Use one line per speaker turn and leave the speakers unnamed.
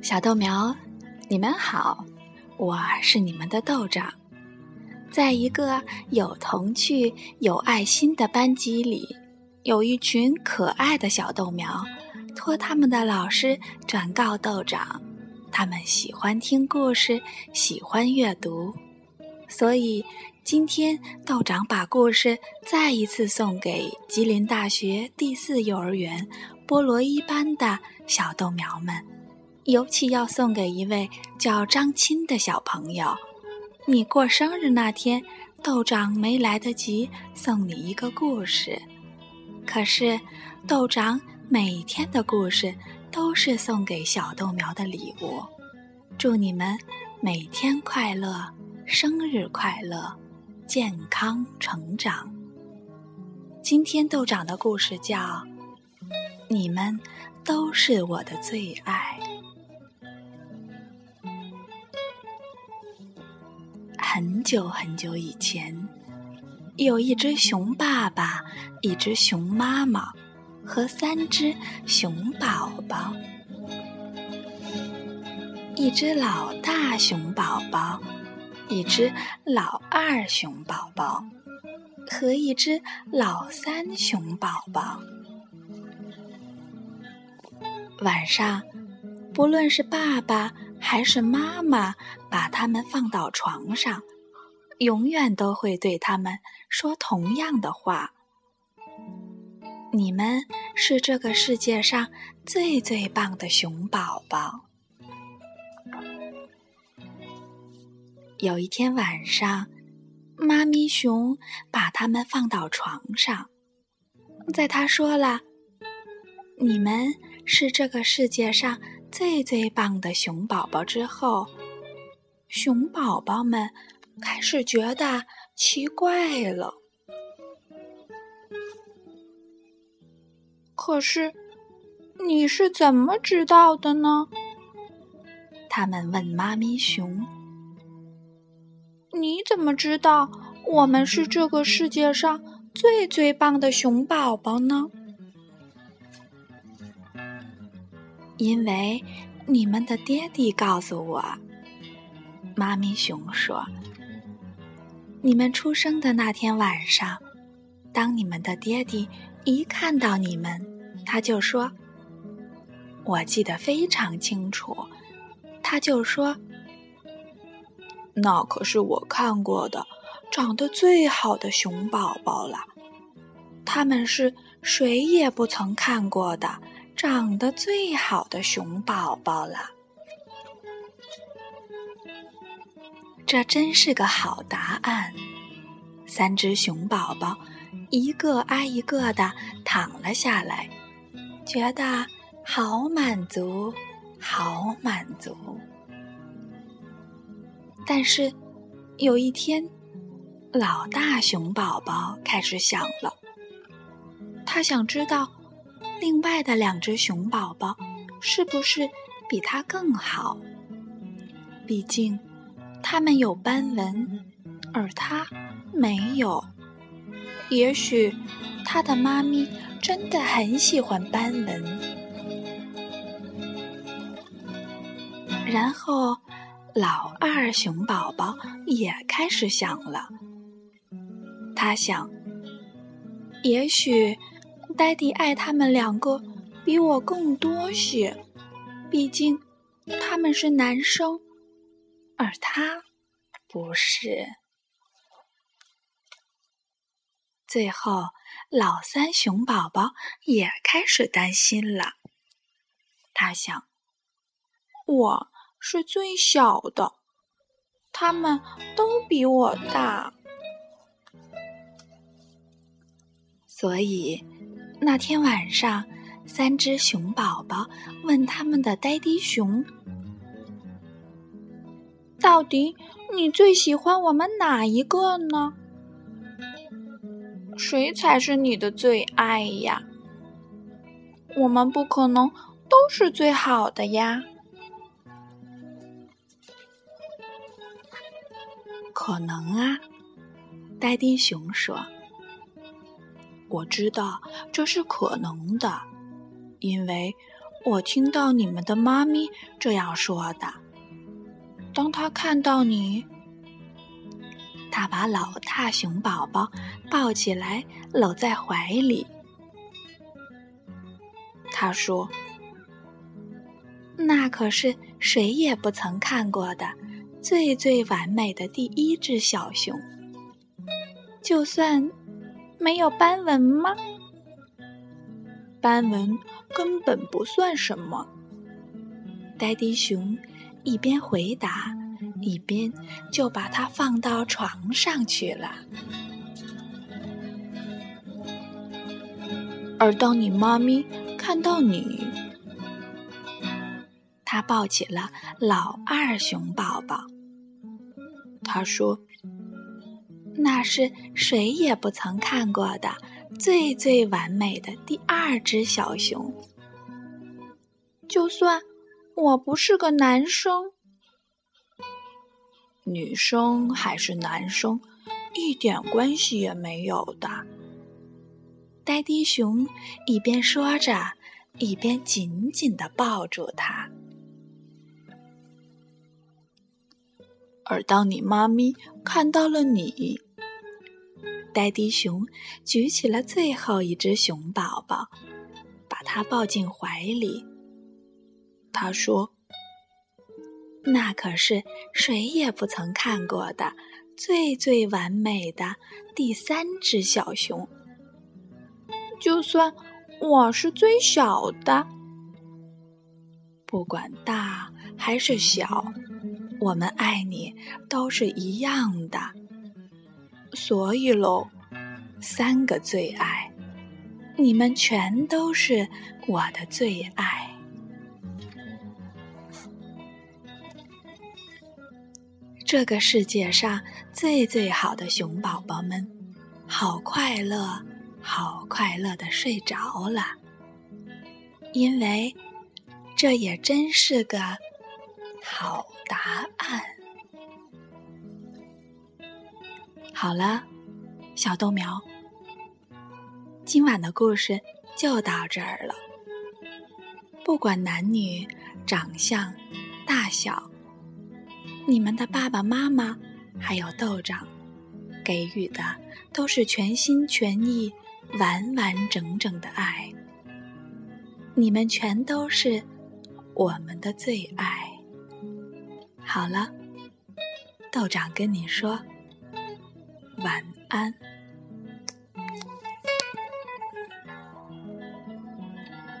小豆苗，你们好，我是你们的豆长。在一个有童趣、有爱心的班级里，有一群可爱的小豆苗，托他们的老师转告豆长，他们喜欢听故事，喜欢阅读，所以今天豆长把故事再一次送给吉林大学第四幼儿园菠萝一班的小豆苗们。尤其要送给一位叫张钦的小朋友。你过生日那天，豆长没来得及送你一个故事，可是豆长每天的故事都是送给小豆苗的礼物。祝你们每天快乐，生日快乐，健康成长。今天豆长的故事叫《你们都是我的最爱》。很久很久以前，有一只熊爸爸、一只熊妈妈和三只熊宝宝。一只老大熊宝宝，一只老二熊宝宝和一只老三熊宝宝。晚上，不论是爸爸。还是妈妈把他们放到床上，永远都会对他们说同样的话：“你们是这个世界上最最棒的熊宝宝。”有一天晚上，妈咪熊把他们放到床上，在他说了：“你们是这个世界上。”最最棒的熊宝宝之后，熊宝宝们开始觉得奇怪了。可是，你是怎么知道的呢？他们问妈咪熊：“你怎么知道我们是这个世界上最最棒的熊宝宝呢？”因为你们的爹地告诉我，妈咪熊说：“你们出生的那天晚上，当你们的爹地一看到你们，他就说，我记得非常清楚，他就说，那可是我看过的长得最好的熊宝宝了，他们是谁也不曾看过的。”长得最好的熊宝宝了，这真是个好答案。三只熊宝宝一个挨一个的躺了下来，觉得好满足，好满足。但是有一天，老大熊宝宝开始想了，他想知道。另外的两只熊宝宝是不是比他更好？毕竟他们有斑纹，而他没有。也许他的妈咪真的很喜欢斑纹。然后，老二熊宝宝也开始想了。他想，也许。爹地爱他们两个比我更多些，毕竟他们是男生，而他不是。最后，老三熊宝宝也开始担心了。他想，我是最小的，他们都比我大，所以。那天晚上，三只熊宝宝问他们的呆迪熊：“到底你最喜欢我们哪一个呢？谁才是你的最爱呀？我们不可能都是最好的呀。”可能啊，呆迪熊说。我知道这是可能的，因为我听到你们的妈咪这样说的。当他看到你，他把老大熊宝宝抱起来，搂在怀里。他说：“那可是谁也不曾看过的最最完美的第一只小熊。就算没有斑纹吗？斑纹根本不算什么。”呆迪熊。一边回答，一边就把它放到床上去了。而当你妈咪看到你，他抱起了老二熊宝宝。他说：“那是谁也不曾看过的最最完美的第二只小熊。就算……”我不是个男生，女生还是男生，一点关系也没有的。呆迪熊一边说着，一边紧紧的抱住他。而当你妈咪看到了你，呆迪熊举起了最后一只熊宝宝，把它抱进怀里。他说：“那可是谁也不曾看过的最最完美的第三只小熊。就算我是最小的，不管大还是小，我们爱你都是一样的。所以喽，三个最爱，你们全都是我的最爱。”这个世界上最最好的熊宝宝们，好快乐，好快乐的睡着了。因为这也真是个好答案。好了，小豆苗，今晚的故事就到这儿了。不管男女、长相、大小。你们的爸爸妈妈还有豆长，给予的都是全心全意、完完整整的爱。你们全都是我们的最爱。好了，道长跟你说晚安。